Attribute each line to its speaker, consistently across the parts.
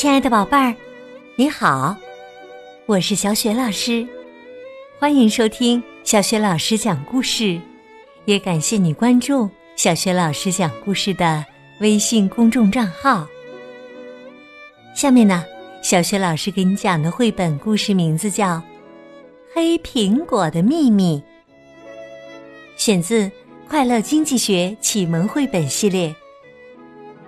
Speaker 1: 亲爱的宝贝儿，你好，我是小雪老师，欢迎收听小雪老师讲故事，也感谢你关注小雪老师讲故事的微信公众账号。下面呢，小雪老师给你讲的绘本故事名字叫《黑苹果的秘密》，选自《快乐经济学启蒙绘本系列》。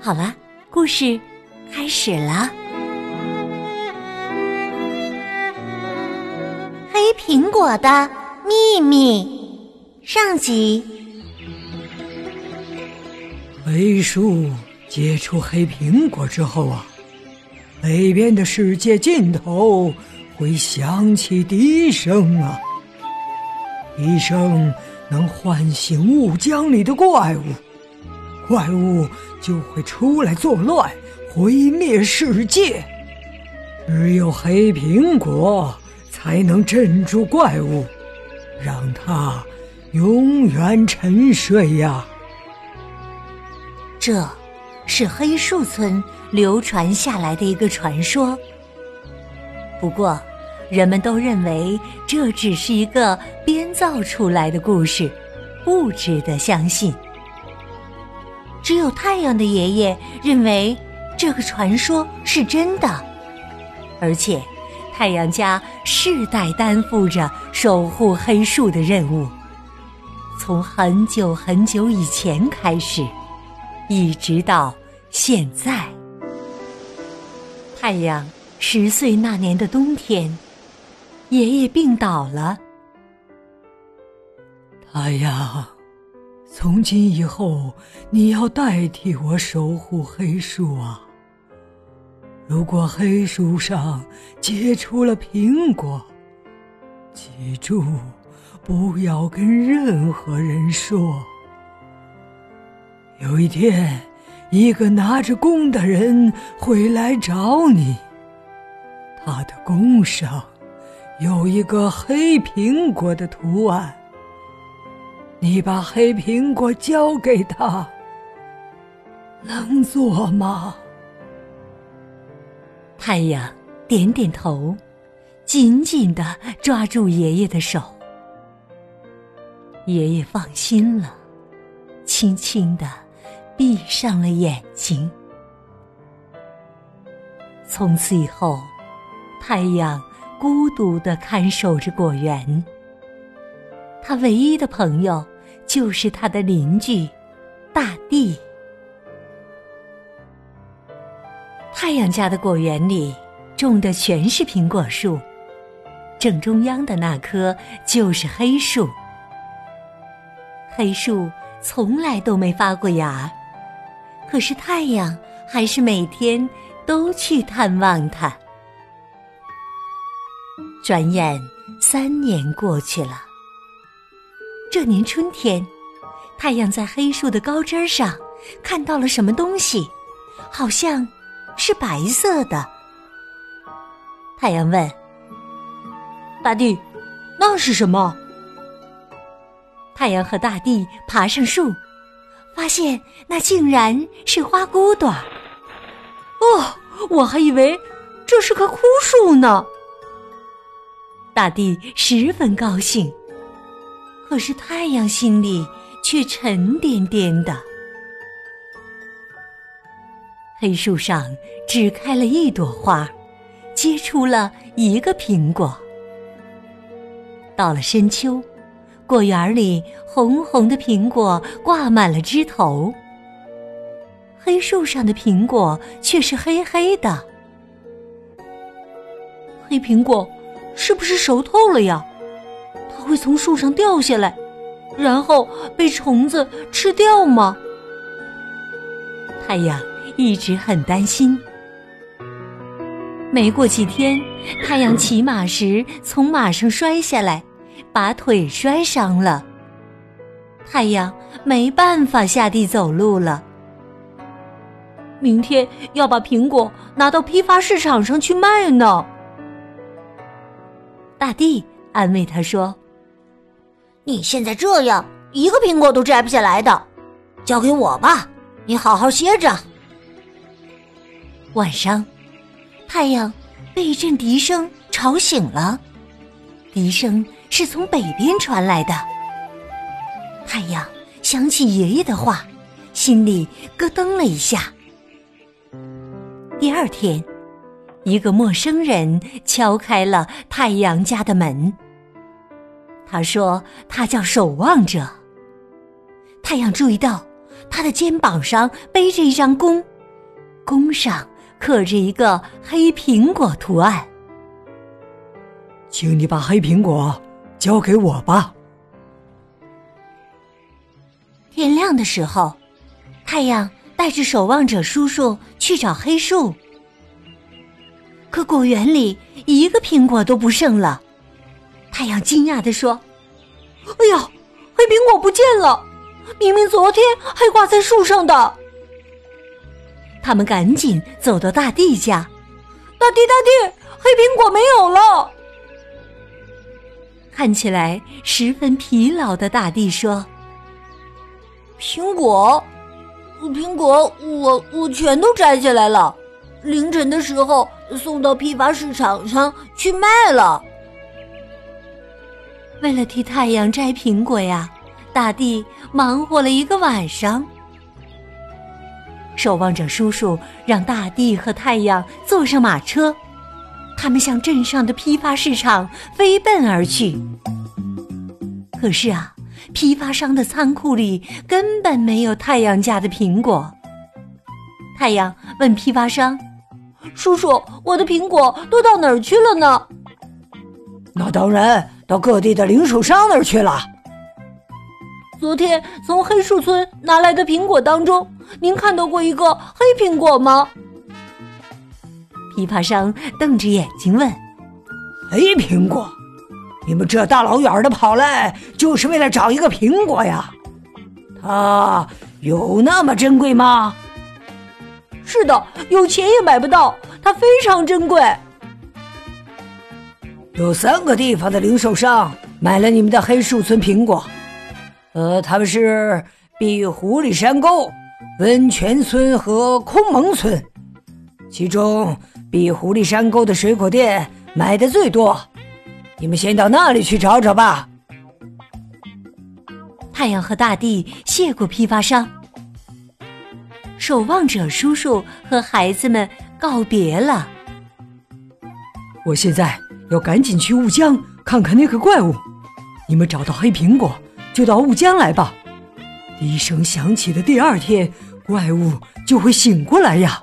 Speaker 1: 好了，故事开始了。
Speaker 2: 黑苹果的秘密上集。
Speaker 3: 黑树结出黑苹果之后啊，北边的世界尽头会响起笛声啊，笛声能唤醒雾江里的怪物。怪物就会出来作乱，毁灭世界。只有黑苹果才能镇住怪物，让它永远沉睡呀。
Speaker 1: 这是黑树村流传下来的一个传说。不过，人们都认为这只是一个编造出来的故事，不值得相信。只有太阳的爷爷认为这个传说是真的，而且太阳家世代担负着守护黑树的任务，从很久很久以前开始，一直到现在。太阳十岁那年的冬天，爷爷病倒了。
Speaker 3: 太阳。从今以后，你要代替我守护黑树啊！如果黑树上结出了苹果，记住，不要跟任何人说。有一天，一个拿着弓的人会来找你，他的弓上有一个黑苹果的图案。你把黑苹果交给他，能做吗？
Speaker 1: 太阳点点头，紧紧的抓住爷爷的手。爷爷放心了，轻轻的闭上了眼睛。从此以后，太阳孤独的看守着果园。他唯一的朋友。就是他的邻居，大地。太阳家的果园里种的全是苹果树，正中央的那棵就是黑树。黑树从来都没发过芽，可是太阳还是每天都去探望它。转眼三年过去了。这年春天，太阳在黑树的高枝上看到了什么东西，好像是白色的。太阳问：“
Speaker 4: 大地，那是什么？”
Speaker 1: 太阳和大地爬上树，发现那竟然是花骨朵儿。
Speaker 4: 哦，我还以为这是棵枯树呢。
Speaker 1: 大地十分高兴。可是太阳心里却沉甸甸的。黑树上只开了一朵花，结出了一个苹果。到了深秋，果园里红红的苹果挂满了枝头，黑树上的苹果却是黑黑的。
Speaker 4: 黑苹果是不是熟透了呀？它会从树上掉下来，然后被虫子吃掉吗？
Speaker 1: 太阳一直很担心。没过几天，太阳骑马时从马上摔下来，把腿摔伤了。太阳没办法下地走路了。
Speaker 4: 明天要把苹果拿到批发市场上去卖呢。
Speaker 1: 大地安慰他说。
Speaker 2: 你现在这样，一个苹果都摘不下来的，交给我吧，你好好歇着。
Speaker 1: 晚上，太阳被一阵笛声吵醒了，笛声是从北边传来的。太阳想起爷爷的话，心里咯噔了一下。第二天，一个陌生人敲开了太阳家的门。他说：“他叫守望者。”太阳注意到他的肩膀上背着一张弓，弓上刻着一个黑苹果图案。
Speaker 3: 请你把黑苹果交给我吧。
Speaker 1: 天亮的时候，太阳带着守望者叔叔去找黑树，可果园里一个苹果都不剩了。太阳惊讶地说：“
Speaker 4: 哎呀，黑苹果不见了！明明昨天还挂在树上的。”
Speaker 1: 他们赶紧走到大地家，“
Speaker 4: 大地，大地，黑苹果没有了！”
Speaker 1: 看起来十分疲劳的大地说：“
Speaker 4: 苹果，苹果，我我全都摘下来了，凌晨的时候送到批发市场上去卖了。”
Speaker 1: 为了替太阳摘苹果呀，大地忙活了一个晚上。守望者叔叔让大地和太阳坐上马车，他们向镇上的批发市场飞奔而去。可是啊，批发商的仓库里根本没有太阳家的苹果。太阳问批发商：“
Speaker 4: 叔叔，我的苹果都到哪儿去了呢？”
Speaker 3: 那当然。到各地的零售商那儿去了。
Speaker 4: 昨天从黑树村拿来的苹果当中，您看到过一个黑苹果吗？
Speaker 1: 批发商瞪着眼睛问：“
Speaker 3: 黑苹果？你们这大老远的跑来，就是为了找一个苹果呀？它有那么珍贵吗？”“
Speaker 4: 是的，有钱也买不到，它非常珍贵。”
Speaker 3: 有三个地方的零售商买了你们的黑树村苹果，呃，他们是碧狐狸山沟、温泉村和空蒙村。其中，比狐狸山沟的水果店买的最多，你们先到那里去找找吧。
Speaker 1: 太阳和大地谢过批发商，守望者叔叔和孩子们告别了。
Speaker 3: 我现在。要赶紧去雾江看看那个怪物。你们找到黑苹果，就到雾江来吧。笛声响起的第二天，怪物就会醒过来呀。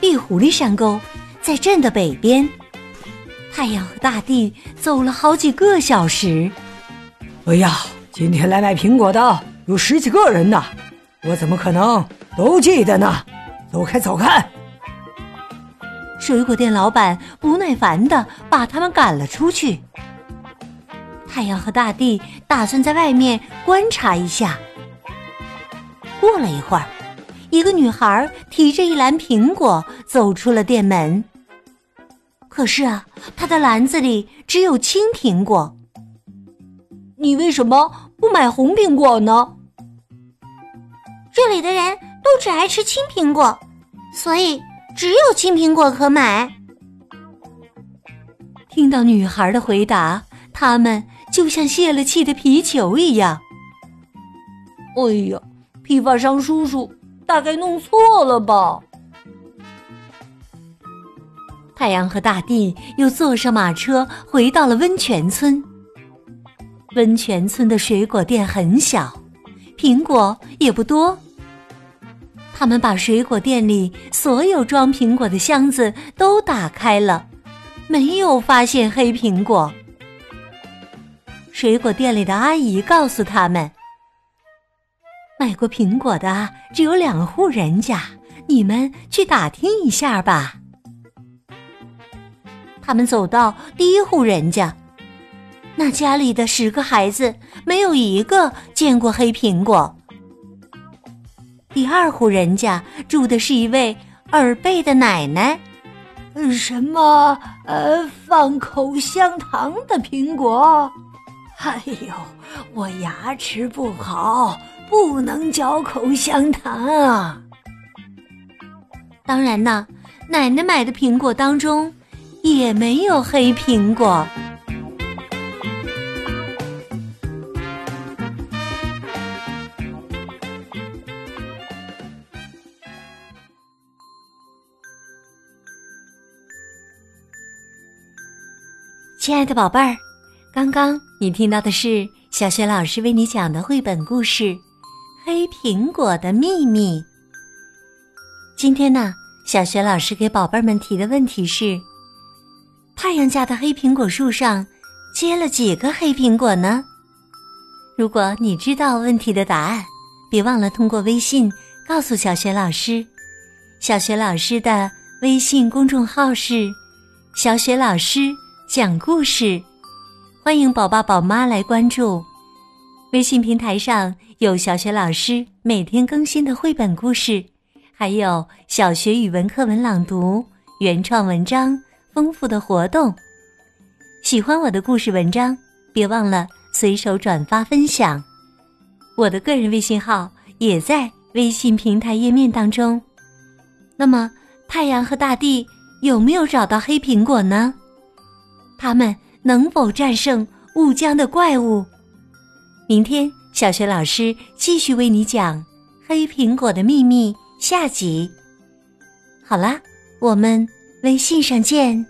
Speaker 1: 壁狐狸山沟在镇的北边。太阳和大地走了好几个小时。
Speaker 3: 哎呀，今天来买苹果的有十几个人呢，我怎么可能都记得呢？走开，走开！
Speaker 1: 水果店老板不耐烦的把他们赶了出去。太阳和大地打算在外面观察一下。过了一会儿，一个女孩提着一篮苹果走出了店门。可是啊，她的篮子里只有青苹果。
Speaker 4: 你为什么不买红苹果呢？
Speaker 2: 这里的人都只爱吃青苹果，所以。只有青苹果可买。
Speaker 1: 听到女孩的回答，他们就像泄了气的皮球一样。
Speaker 4: 哎呀，批发商叔叔大概弄错了吧？
Speaker 1: 太阳和大地又坐上马车，回到了温泉村。温泉村的水果店很小，苹果也不多。他们把水果店里所有装苹果的箱子都打开了，没有发现黑苹果。水果店里的阿姨告诉他们：“买过苹果的只有两户人家，你们去打听一下吧。”他们走到第一户人家，那家里的十个孩子没有一个见过黑苹果。第二户人家住的是一位耳背的奶奶，
Speaker 5: 什么呃放口香糖的苹果？哎呦，我牙齿不好，不能嚼口香糖啊。
Speaker 1: 当然呢，奶奶买的苹果当中也没有黑苹果。亲爱的宝贝儿，刚刚你听到的是小雪老师为你讲的绘本故事《黑苹果的秘密》。今天呢，小雪老师给宝贝们提的问题是：太阳家的黑苹果树上结了几个黑苹果呢？如果你知道问题的答案，别忘了通过微信告诉小雪老师。小雪老师的微信公众号是“小雪老师”。讲故事，欢迎宝爸宝妈来关注。微信平台上有小学老师每天更新的绘本故事，还有小学语文课文朗读、原创文章、丰富的活动。喜欢我的故事文章，别忘了随手转发分享。我的个人微信号也在微信平台页面当中。那么，太阳和大地有没有找到黑苹果呢？他们能否战胜雾江的怪物？明天，小学老师继续为你讲《黑苹果的秘密》下集。好啦，我们微信上见。